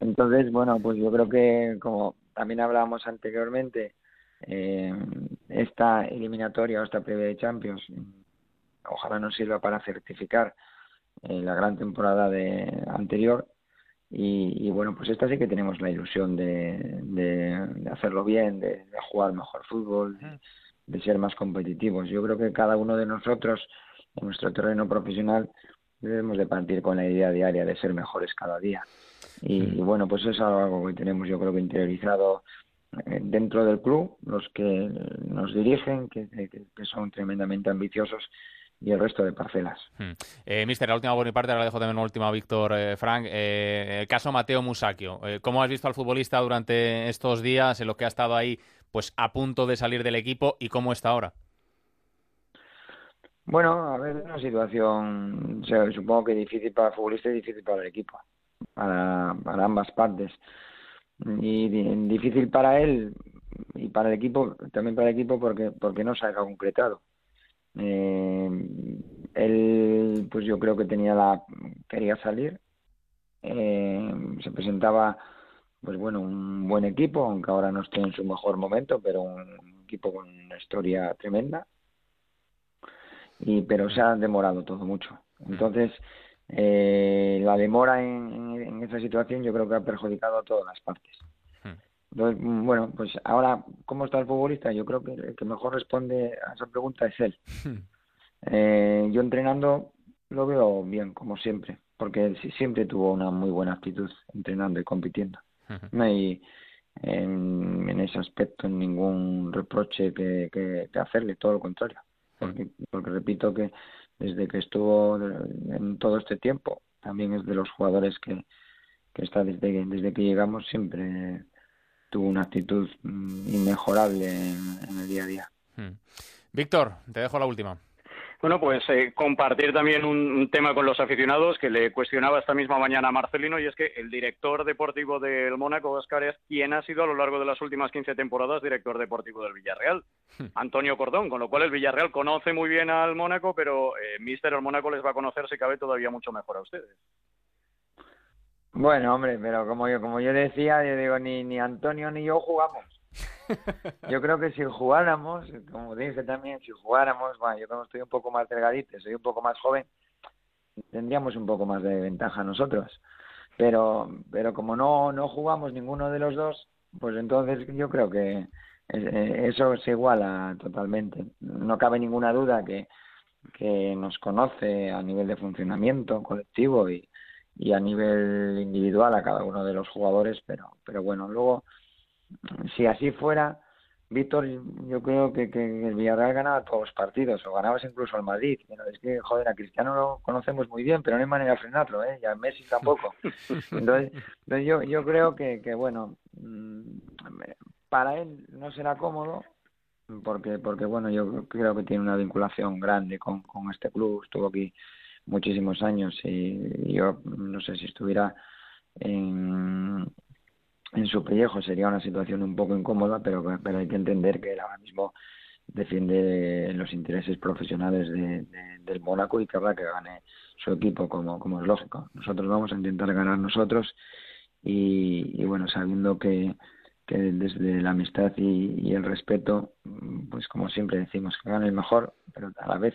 Entonces, bueno, pues yo creo que como también hablábamos anteriormente, eh, esta eliminatoria o esta previa de Champions, ojalá nos sirva para certificar eh, la gran temporada de anterior y, bueno, pues esta sí que tenemos la ilusión de, de, hacerlo bien, de, jugar mejor fútbol, de, ser más competitivos. Yo creo que cada uno de nosotros, en nuestro terreno profesional, debemos de partir con la idea diaria de ser mejores cada día. Y, bueno, pues eso es algo que tenemos yo creo que interiorizado eh, dentro del club, los que nos dirigen, que son tremendamente ambiciosos y el resto de parcelas. Hmm. Eh, mister, la última por mi parte, ahora dejo también una última a Víctor eh, Frank. Eh, el caso Mateo Musacchio. Eh, ¿Cómo has visto al futbolista durante estos días en lo que ha estado ahí pues a punto de salir del equipo y cómo está ahora? Bueno, a ver, una situación, supongo que difícil para el futbolista y difícil para el equipo, para, para ambas partes. Y difícil para él y para el equipo, también para el equipo porque, porque no se ha concretado eh, él, pues yo creo que tenía la quería salir. Eh, se presentaba, pues bueno, un buen equipo, aunque ahora no esté en su mejor momento, pero un equipo con una historia tremenda. Y pero se ha demorado todo mucho. Entonces, eh, la demora en, en esa situación yo creo que ha perjudicado a todas las partes. Mm, bueno, pues ahora, ¿cómo está el futbolista? Yo creo que el que mejor responde a esa pregunta es él. Eh, yo entrenando lo veo bien, como siempre, porque él siempre tuvo una muy buena actitud entrenando y compitiendo. No hay en, ese aspecto ningún reproche que, que, hacerle, todo lo contrario. Porque, porque repito que desde que estuvo en todo este tiempo, también es de los jugadores que, que está desde, desde que llegamos siempre tuvo una actitud mm, inmejorable en, el día a día. Hmm. Víctor, te dejo la última. Bueno, pues eh, compartir también un, tema con los aficionados que le cuestionaba esta misma mañana a Marcelino y es que el director deportivo del Mónaco, Oscar, es quien ha sido a lo largo de las últimas 15 temporadas director deportivo del Villarreal, hmm. Antonio Cordón, con lo cual el Villarreal conoce muy bien al Mónaco, pero eh, Mister el Mónaco les va a conocer, si cabe, todavía mucho mejor a ustedes. Bueno, hombre, pero como yo, como yo decía, yo digo, ni, ni Antonio ni yo jugamos. [LAUGHS] Yo creo que si jugáramos, como dije también, si jugáramos, bueno, yo como estoy un poco más delgadito, soy un poco más joven, tendríamos un poco más de ventaja nosotros. Pero, pero como no, no jugamos ninguno de los dos, pues entonces yo creo que eh, eso se iguala totalmente. No cabe ninguna duda que, que nos conoce a nivel de funcionamiento colectivo y, y a nivel individual a cada uno de los jugadores, pero, pero bueno, luego, si así fuera, Víctor, yo creo que, que el Villarreal ganaba todos los partidos, o ganabas incluso al Madrid. Pero es que, joder, a Cristiano lo conocemos muy bien, pero no hay manera de frenarlo, ¿eh? Y a Messi tampoco. [LAUGHS] Entonces, entonces yo, yo creo que, que, bueno, mm, para él no será cómodo, porque, porque bueno, yo creo que tiene una vinculación grande con, con este club, estuvo aquí muchísimos años y, yo no sé si estuviera en, su pellejo sería una situación un poco incómoda, pero, pero hay que entender que él ahora mismo defiende los intereses profesionales de, del Mónaco y querrá que gane su equipo como, es lógico. Nosotros vamos a intentar ganar nosotros y, y bueno, sabiendo que, que desde la amistad y, el respeto, pues como siempre decimos, que gane el mejor, pero a la vez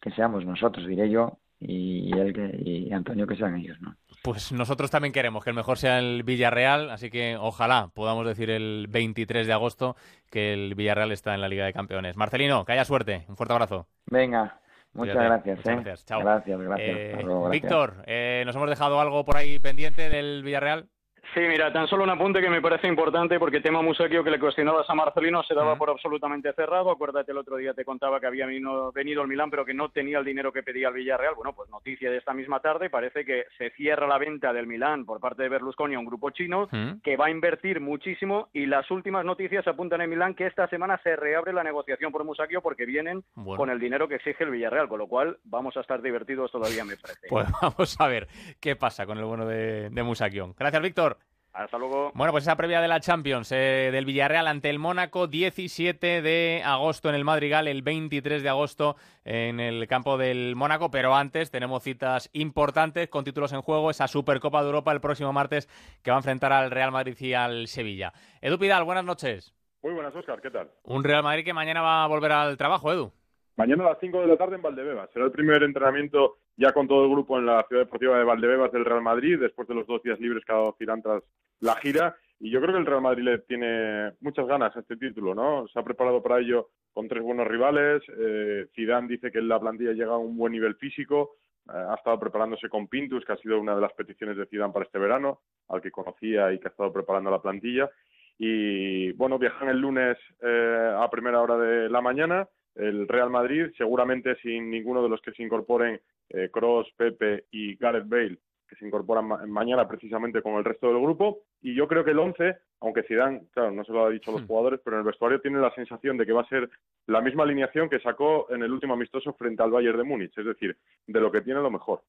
que seamos nosotros, diré yo, y, él que, y Antonio que sean ellos, ¿no? Pues nosotros también queremos que el mejor sea el Villarreal, así que ojalá podamos decir el 23 de agosto que el Villarreal está en la Liga de Campeones. Marcelino, que haya suerte. Un fuerte abrazo. Venga, muchas gracias. Muchas ¿eh? gracias. Chao. Gracias, gracias. Eh, Hasta luego, gracias. Víctor, eh, ¿nos hemos dejado algo por ahí pendiente del Villarreal? Sí, mira, tan solo un apunte que me parece importante porque tema Musakio que le cuestionabas a Marcelino se daba por absolutamente cerrado. Acuérdate, el otro día te contaba que había venido, venido el Milán pero que no tenía el dinero que pedía el Villarreal. Bueno, pues noticia de esta misma tarde, parece que se cierra la venta del Milán por parte de Berlusconi a un grupo chino que va a invertir muchísimo y las últimas noticias apuntan en Milán que esta semana se reabre la negociación por Musakio porque vienen Bueno. con el dinero que exige el Villarreal, con lo cual vamos a estar divertidos todavía, me parece. [LAUGHS] Pues vamos a ver qué pasa con el bueno de, de Musakion. Gracias, Víctor. Hasta luego. Bueno, pues esa previa de la Champions eh, del Villarreal ante el Mónaco, 17 de agosto en el Madrigal, el 23 de agosto en el campo del Mónaco, pero antes tenemos citas importantes con títulos en juego, esa Supercopa de Europa el próximo martes que va a enfrentar al Real Madrid y al Sevilla. Edu Pidal, buenas noches. Muy buenas, Oscar, ¿qué tal? Un Real Madrid que mañana va a volver al trabajo, Edu. Mañana a las 5 de la tarde en Valdebebas. Será el primer entrenamiento ya con todo el grupo en la ciudad deportiva de Valdebebas del Real Madrid, después de los dos días libres que ha dado Zidane tras la gira. Y yo creo que el Real Madrid le tiene muchas ganas a este título, ¿no? Se ha preparado para ello con tres buenos rivales. Eh, Zidane dice que la plantilla llega a un buen nivel físico. Eh, ha estado preparándose con Pintus, que ha sido una de las peticiones de Zidane para este verano, al que conocía y que ha estado preparando la plantilla. Y bueno, viajan el lunes eh, a primera hora de la mañana el Real Madrid, seguramente sin ninguno de los que se incorporen, eh, Cross, Pepe y Gareth Bale, que se incorporan ma mañana precisamente con el resto del grupo. Y yo creo que el 11, aunque Zidane, claro, no se lo ha dicho a los jugadores, pero en el vestuario tiene la sensación de que va a ser la misma alineación que sacó en el último amistoso frente al Bayern de Múnich, es decir, de lo que tiene lo mejor.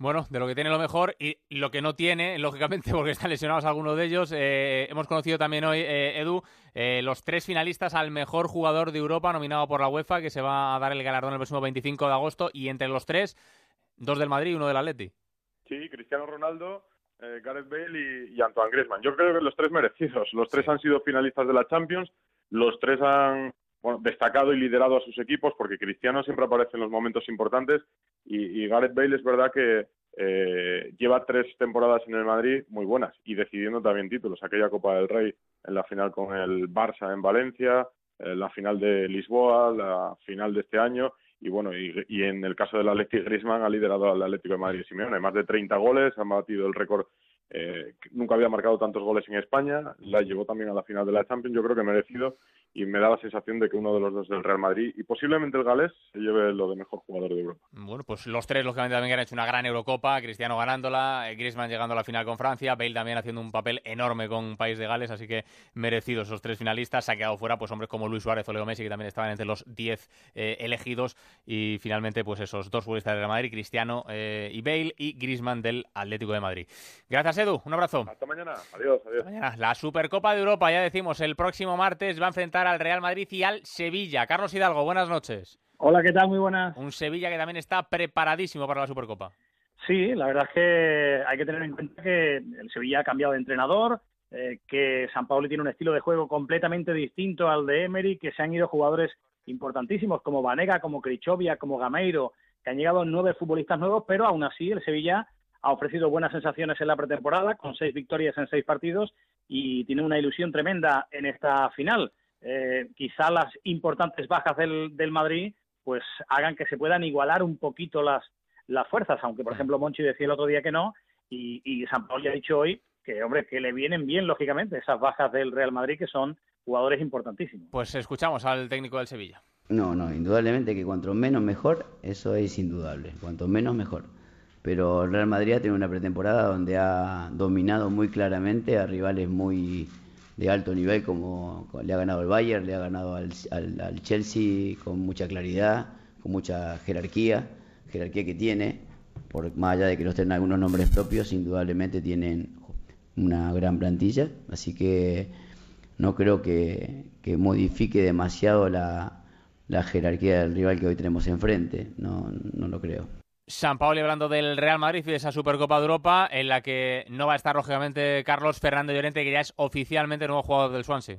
Bueno, de lo que tiene lo mejor y lo que no tiene, [LAUGHS] lógicamente, porque están lesionados algunos de ellos. Eh, hemos conocido también hoy, eh, Edu, eh, los tres finalistas al mejor jugador de Europa nominado por la UEFA, que se va a dar el galardón el próximo 25 de agosto. Y entre los tres, dos del Madrid y uno del Atleti. Sí, Cristiano Ronaldo, eh, Gareth Bale y, y Antoine Griezmann. Yo creo que los tres merecidos. Los tres han sido finalistas de la Champions. Los tres han bueno, destacado y liderado a sus equipos porque Cristiano siempre aparece en los momentos importantes y, y Gareth Bale es verdad que eh, lleva tres temporadas en el Madrid muy buenas y decidiendo también títulos. Aquella Copa del Rey en la final con el Barça en Valencia, eh, la final de Lisboa, la final de este año y bueno, y, y en el caso del Atlético Griezmann ha liderado al Atlético de Madrid Simeone, más de 30 goles, ha batido el récord eh, nunca había marcado tantos goles en España, la llevó también a la final de la Champions, yo creo que merecido y me da la sensación de que uno de los dos del Real Madrid y posiblemente el galés se lleve lo de mejor jugador de Europa. Bueno, pues los tres, lógicamente, también han hecho una gran Eurocopa. Cristiano ganándola, eh, Griezmann llegando a la final con Francia, Bale también haciendo un papel enorme con País de Gales, así que merecidos esos tres finalistas. Se ha quedado fuera, pues hombres como Luis Suárez o Leo Messi, que también estaban entre los diez eh, elegidos. Y finalmente, pues esos dos futbolistas del Real Madrid, Cristiano eh, y Bale, y Griezmann del Atlético de Madrid. Gracias, Edu. Un abrazo. Hasta mañana. Adiós, adiós. Mañana, la Supercopa de Europa, ya decimos, el próximo martes va a enfrentar al Real Madrid y al Sevilla. Carlos Hidalgo, buenas noches. Hola, ¿qué tal? Muy buenas. Un Sevilla que también está preparadísimo para la Supercopa. Sí, la verdad es que hay que tener en cuenta que el Sevilla ha cambiado de entrenador, eh, que San Paolo tiene un estilo de juego completamente distinto al de Emery, que se han ido jugadores importantísimos como Vanega, como Crichovia, como Gameiro, que han llegado nueve futbolistas nuevos, pero aún así el Sevilla ha ofrecido buenas sensaciones en la pretemporada, con seis victorias en seis partidos y tiene una ilusión tremenda en esta final. Eh, quizá las importantes bajas del, del, Madrid pues hagan que se puedan igualar un poquito las, las fuerzas, aunque por ejemplo Monchi decía el otro día que no y, y San Paulo ya ha dicho hoy que hombre que le vienen bien lógicamente esas bajas del Real Madrid que son jugadores importantísimos. Pues escuchamos al técnico del Sevilla. No, no, indudablemente que cuanto menos mejor, eso es indudable, cuanto menos mejor. Pero el Real Madrid ha tenido una pretemporada donde ha dominado muy claramente a rivales muy de alto nivel como le ha ganado el Bayern, le ha ganado al, al, Chelsea con mucha claridad, con mucha jerarquía, jerarquía que tiene, por más allá de que no estén algunos nombres propios, indudablemente tienen una gran plantilla, así que no creo que, que modifique demasiado la, la, jerarquía del rival que hoy tenemos enfrente, no, no lo creo. San Paolo hablando del Real Madrid y de esa Supercopa de Europa en la que no va a estar lógicamente Carlos Fernando Llorente que ya es oficialmente nuevo jugador del Swansea.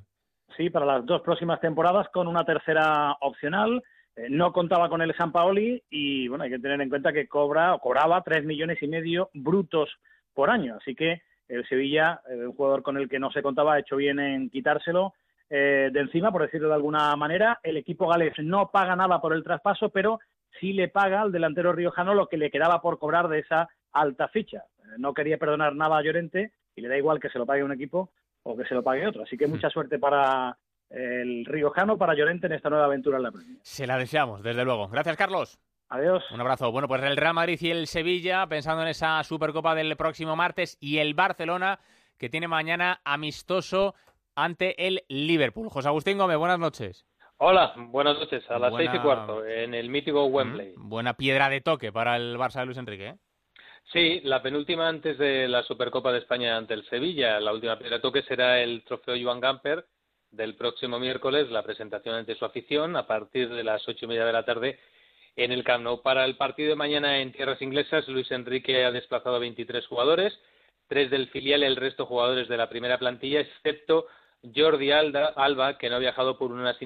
Sí, para las dos próximas temporadas con una tercera opcional. Eh, no contaba con el San Paoli y bueno, hay que tener en cuenta que cobra o cobraba tres millones y medio brutos por año, así que el Sevilla, eh, un jugador con el que no se contaba, ha hecho bien en quitárselo eh, de encima, por decirlo de alguna manera. El equipo galés no paga nada por el traspaso, pero sí le paga al delantero riojano lo que le quedaba por cobrar de esa alta ficha. Eh, no quería perdonar nada a Llorente y le da igual que se lo pague un equipo o que se lo pague otro. Así que mucha suerte para el riojano, para Llorente en esta nueva aventura en la Premier. Se la deseamos, desde luego. Gracias, Carlos. Adiós. Un abrazo. Bueno, pues el Real Madrid y el Sevilla, pensando en esa Supercopa del próximo martes, y el Barcelona, que tiene mañana amistoso ante el Liverpool. José Agustín Gómez, buenas noches. Hola, buenas noches. A las seis y cuarto, en el mítico Wembley. buena piedra de toque para el Barça de Luis Enrique, ¿eh? Sí, la penúltima antes de la Supercopa de España ante el Sevilla. La última piedra de toque será el trofeo Joan Gamper del próximo miércoles, la presentación ante su afición a partir de las ocho y media de la tarde en el Camp Nou. Para el partido de mañana en tierras inglesas, Luis Enrique ha desplazado a 23 jugadores, tres del filial y el resto jugadores de la primera plantilla, excepto Jordi Alba, que no ha viajado por unas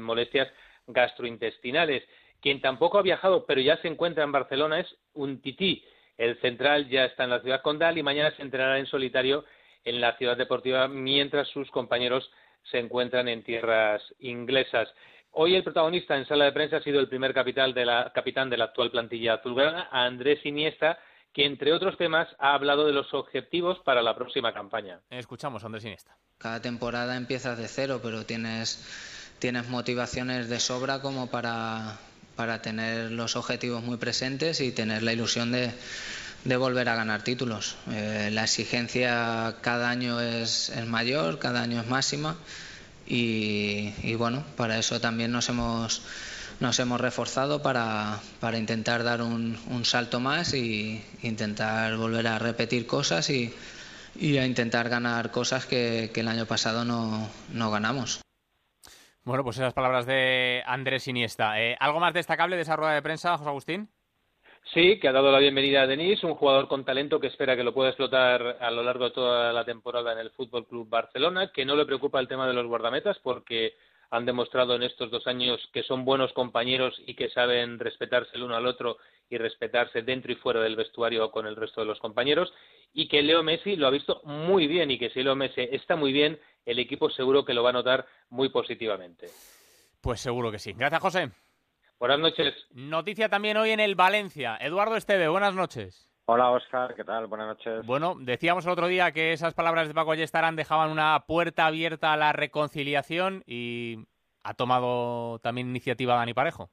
molestias gastrointestinales. Quien tampoco ha viajado, pero ya se encuentra en Barcelona, es un tití. El central ya está en la ciudad condal y mañana se entrenará en solitario en la ciudad deportiva, mientras sus compañeros se encuentran en tierras inglesas. Hoy el protagonista en sala de prensa ha sido el primer capital de la, capitán de la actual plantilla azulgrana, Andrés Iniesta, que entre otros temas ha hablado de los objetivos para la próxima campaña. Escuchamos a Andrés Iniesta. Cada temporada empiezas de cero, pero tienes, tienes motivaciones de sobra como para, para tener los objetivos muy presentes y tener la ilusión de, de volver a ganar títulos. Eh, la exigencia cada año es, es mayor, cada año es máxima y, bueno, para eso también nos hemos, nos hemos reforzado para, para intentar dar un, un, salto más y intentar volver a repetir cosas y, y a intentar ganar cosas que, que el año pasado no, no, ganamos. Bueno, pues esas palabras de Andrés Iniesta. Eh, ¿Algo más destacable de esa rueda de prensa, José Agustín? Sí, que ha dado la bienvenida a Denis, un jugador con talento que espera que lo pueda explotar a lo largo de toda la temporada en el Fútbol Club Barcelona, que no le preocupa el tema de los guardametas porque han demostrado en estos dos años que son buenos compañeros y que saben respetarse el uno al otro y respetarse dentro y fuera del vestuario con el resto de los compañeros y que Leo Messi lo ha visto muy bien y que si Leo Messi está muy bien, el equipo seguro que lo va a notar muy positivamente. Pues seguro que sí. Gracias, José. Buenas noches. Noticia también hoy en el Valencia. Eduardo Esteve, buenas noches. Hola Oscar, ¿qué tal? Buenas noches. Bueno, decíamos el otro día que esas palabras de Paco Ayestarán dejaban una puerta abierta a la reconciliación y ha tomado también iniciativa Dani Parejo.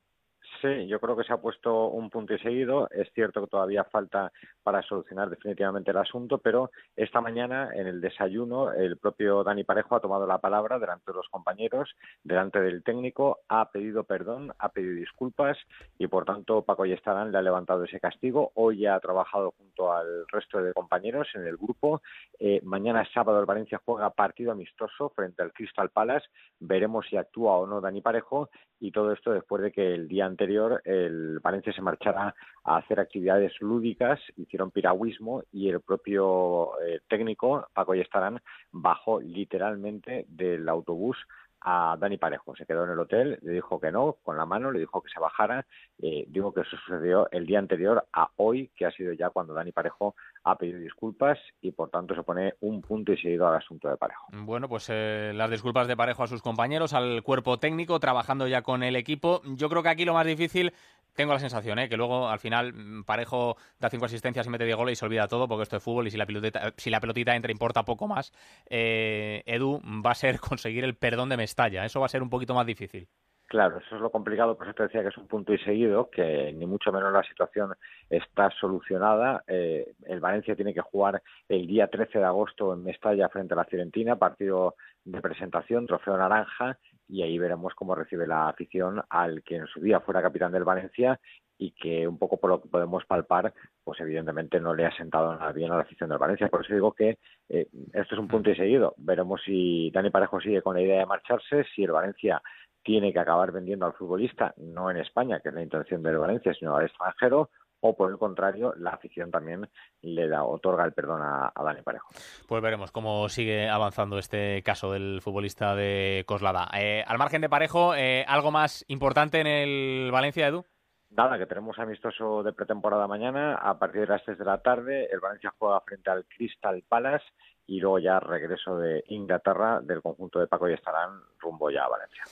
Sí, yo creo que se ha puesto un punto y seguido. Es cierto que todavía falta para solucionar definitivamente el asunto, pero esta mañana en el desayuno el propio Dani Parejo ha tomado la palabra delante de los compañeros, delante del técnico, ha pedido perdón, ha pedido disculpas y por tanto Paco Yestarán le ha levantado ese castigo. Hoy ha trabajado junto al resto de compañeros en el grupo. Eh, mañana sábado el Valencia juega partido amistoso frente al Crystal Palace. Veremos si actúa o no Dani Parejo y todo esto después de que el día anterior anterior el Valencia se marchara a hacer actividades lúdicas, hicieron piragüismo y el propio eh, técnico, Paco Yestarán, bajó literalmente del autobús a Dani Parejo. Se quedó en el hotel, le dijo que no, con la mano, le dijo que se bajara. Eh, digo que eso sucedió el día anterior a hoy, que ha sido ya cuando Dani Parejo ha pedido disculpas y por tanto se pone un punto y seguido al asunto de Parejo. Bueno, pues eh, las disculpas de Parejo a sus compañeros, al cuerpo técnico, trabajando ya con el equipo. Yo creo que aquí lo más difícil tengo la sensación ¿eh? que luego al final mm, Parejo da cinco asistencias y mete 10 goles y se olvida todo porque esto es fútbol y si la pelotita, si la pelotita entra importa poco más. Eh, Edu va a ser [LAUGHS] conseguir el perdón de Mestalla. Eso va a ser un poquito más difícil. Claro, eso es lo complicado, por eso te decía que es un punto y seguido, que ni mucho menos la situación está solucionada. Eh, el Valencia tiene que jugar el día 13 de agosto en Mestalla frente a la Fiorentina, partido de presentación, trofeo naranja, y ahí veremos cómo recibe la afición al que en su día fuera capitán del Valencia y que un poco por lo que podemos palpar, pues evidentemente no le ha sentado nada bien a la afición del Valencia. Por eso digo que eh, esto es un punto y seguido. Veremos si Dani Parejo sigue con la idea de marcharse, si el Valencia tiene que acabar vendiendo al futbolista, no en España, que es la intención del Valencia, sino al extranjero, o por el contrario, la afición también le da, otorga el perdón a, Dani Parejo. Pues veremos cómo sigue avanzando este caso del futbolista de Coslada. Eh, al margen de Parejo, eh, ¿algo más importante en el Valencia, Edu? Nada, que tenemos amistoso de pretemporada mañana a partir de las 3 de la tarde. El Valencia juega frente al Crystal Palace y luego ya regreso de Inglaterra del conjunto de Paco y estarán rumbo ya a Valencia.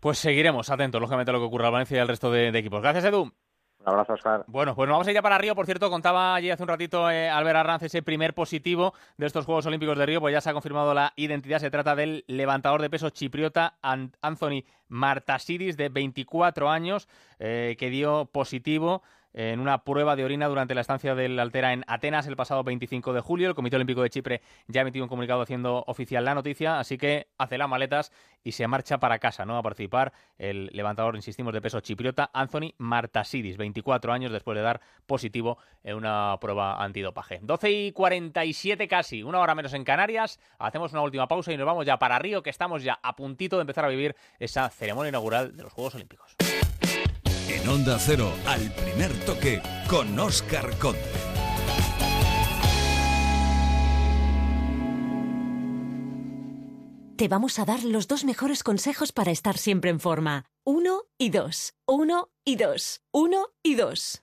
Pues seguiremos atentos, lógicamente, a lo que ocurra al Valencia y al resto de equipos. Gracias, Edu. Un abrazo, Oscar. Bueno, pues nos vamos a ir ya para Río. Por cierto, contaba allí hace un ratito eh, Albert Arranz ese primer positivo de estos Juegos Olímpicos de Río, pues ya se ha confirmado la identidad. Se trata del levantador de peso chipriota Anthony Martasidis, de 24 años, eh, que dio positivo en una prueba de orina durante la estancia del Altera en Atenas el pasado 25 de julio. El Comité Olímpico de Chipre ya ha emitido un comunicado haciendo oficial la noticia, así que hace las maletas y se marcha para casa, ¿no? A participar el levantador, insistimos, de peso chipriota, Anthony Martasidis, 24 años después de dar positivo en una prueba antidopaje. 12 y 47 casi, una hora menos en Canarias. Hacemos una última pausa y nos vamos ya para Río, que estamos ya a puntito de empezar a vivir esa ceremonia inaugural de los Juegos Olímpicos. En Onda Cero, al primer toque, con Oscar Conde. Te vamos a dar los dos mejores consejos para estar siempre en forma. Uno y dos. Uno y dos. Uno y dos.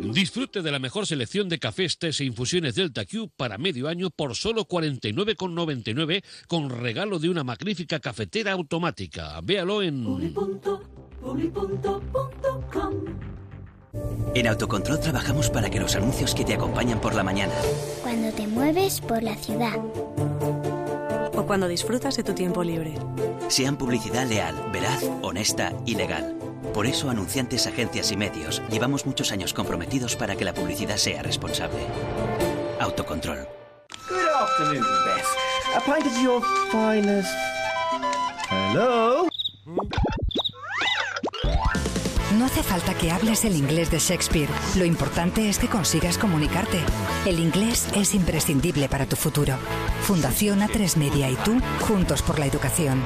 Disfrute de la mejor selección de cafés, tés e infusiones Delta Q para medio año por solo 49,99 con regalo de una magnífica cafetera automática. Véalo en... En Autocontrol trabajamos para que los anuncios que te acompañan por la mañana. Cuando te mueves por la ciudad. O cuando disfrutas de tu tiempo libre. Sean publicidad leal, veraz, honesta y legal. Por eso, anunciantes, agencias y medios, llevamos muchos años comprometidos para que la publicidad sea responsable. Autocontrol. Good afternoon, Beth. A pint of your finest. Hello? No hace falta que hables el inglés de Shakespeare. Lo importante es que consigas comunicarte. El inglés es imprescindible para tu futuro. Fundación A3 Media y tú, juntos por la educación.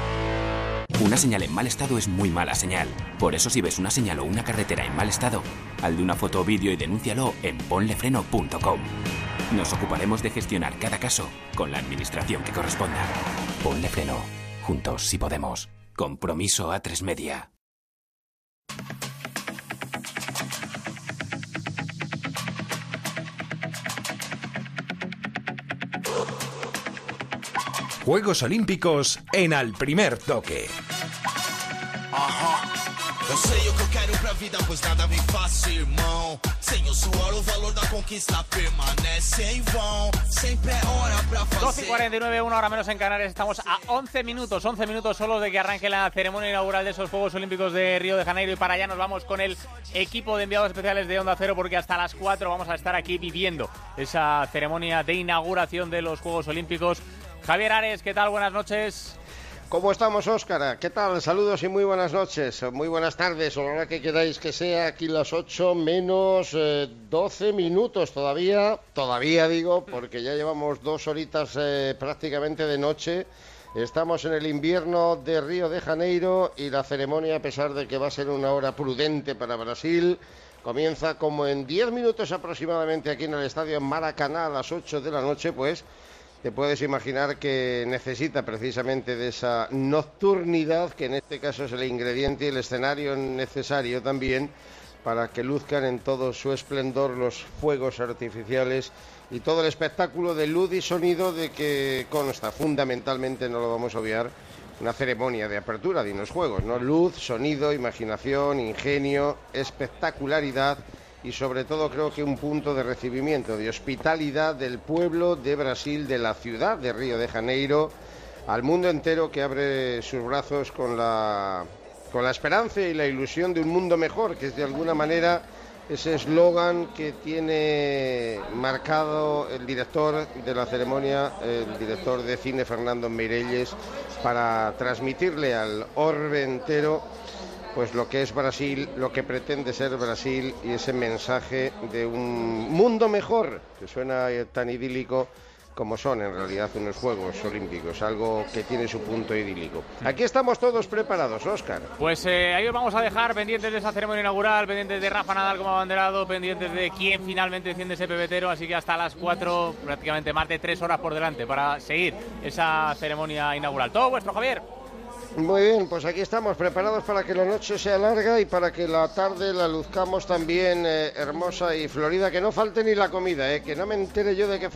Una señal en mal estado es muy mala señal. Por eso si ves una señal o una carretera en mal estado, al de una foto o vídeo y denúncialo en ponlefreno.com. Nos ocuparemos de gestionar cada caso con la administración que corresponda. Ponle freno. Juntos si podemos. Compromiso a tres media. Juegos Olímpicos en Al Primer Toque. Eu sei o que eu quero pra vida, pois nada me irmão. Sem o suor, o valor da conquista permanece em vão. Sempre é hora pra fazer. 12 y 49, una hora menos en Canarias. Estamos a 11 minutos, 11 minutos solo de que arranque la ceremonia inaugural de esos Juegos Olímpicos de Río de Janeiro. Y para allá nos vamos con el equipo de enviados especiales de Onda Cero, porque hasta las 4 vamos a estar aquí viviendo esa ceremonia de inauguración de los Juegos Olímpicos. Javier Ares, ¿qué tal? Buenas noches. ¿Cómo estamos, Óscar? ¿Qué tal? Saludos y muy buenas noches, muy buenas tardes, o la hora que queráis que sea, aquí las 8 menos eh, 12 minutos todavía, todavía digo, porque ya llevamos dos horitas eh, prácticamente de noche. Estamos en el invierno de Río de Janeiro y la ceremonia, a pesar de que va a ser una hora prudente para Brasil, comienza como en 10 minutos aproximadamente aquí en el estadio Maracaná a las 8 de la noche, pues te puedes imaginar que necesita precisamente de esa nocturnidad, que en este caso es el ingrediente y el escenario necesario también para que luzcan en todo su esplendor los fuegos artificiales y todo el espectáculo de luz y sonido de que consta fundamentalmente, no lo vamos a obviar, una ceremonia de apertura de unos juegos, ¿no? Luz, sonido, imaginación, ingenio, espectacularidad y sobre todo creo que un punto de recibimiento, de hospitalidad del pueblo de Brasil, de la ciudad de Río de Janeiro, al mundo entero que abre sus brazos con la, con la esperanza y la ilusión de un mundo mejor, que es de alguna manera ese eslogan que tiene marcado el director de la ceremonia, el director de cine Fernando Meirelles, para transmitirle al orbe entero pues lo que es Brasil, lo que pretende ser Brasil y ese mensaje de un mundo mejor, que suena tan idílico como son en realidad unos Juegos Olímpicos, algo que tiene su punto idílico. Aquí estamos todos preparados, Óscar. Pues eh, ahí os vamos a dejar pendientes de esa ceremonia inaugural, pendientes de Rafa Nadal como abanderado, pendientes de quién finalmente defiende ese pebetero, así que hasta las 4, prácticamente más de 3 horas por delante para seguir esa ceremonia inaugural. Todo vuestro, Javier. Muy bien, pues aquí estamos preparados para que la noche sea larga y para que la tarde la luzcamos también eh, hermosa y florida. Que no falte ni la comida, eh, que no me entere yo de que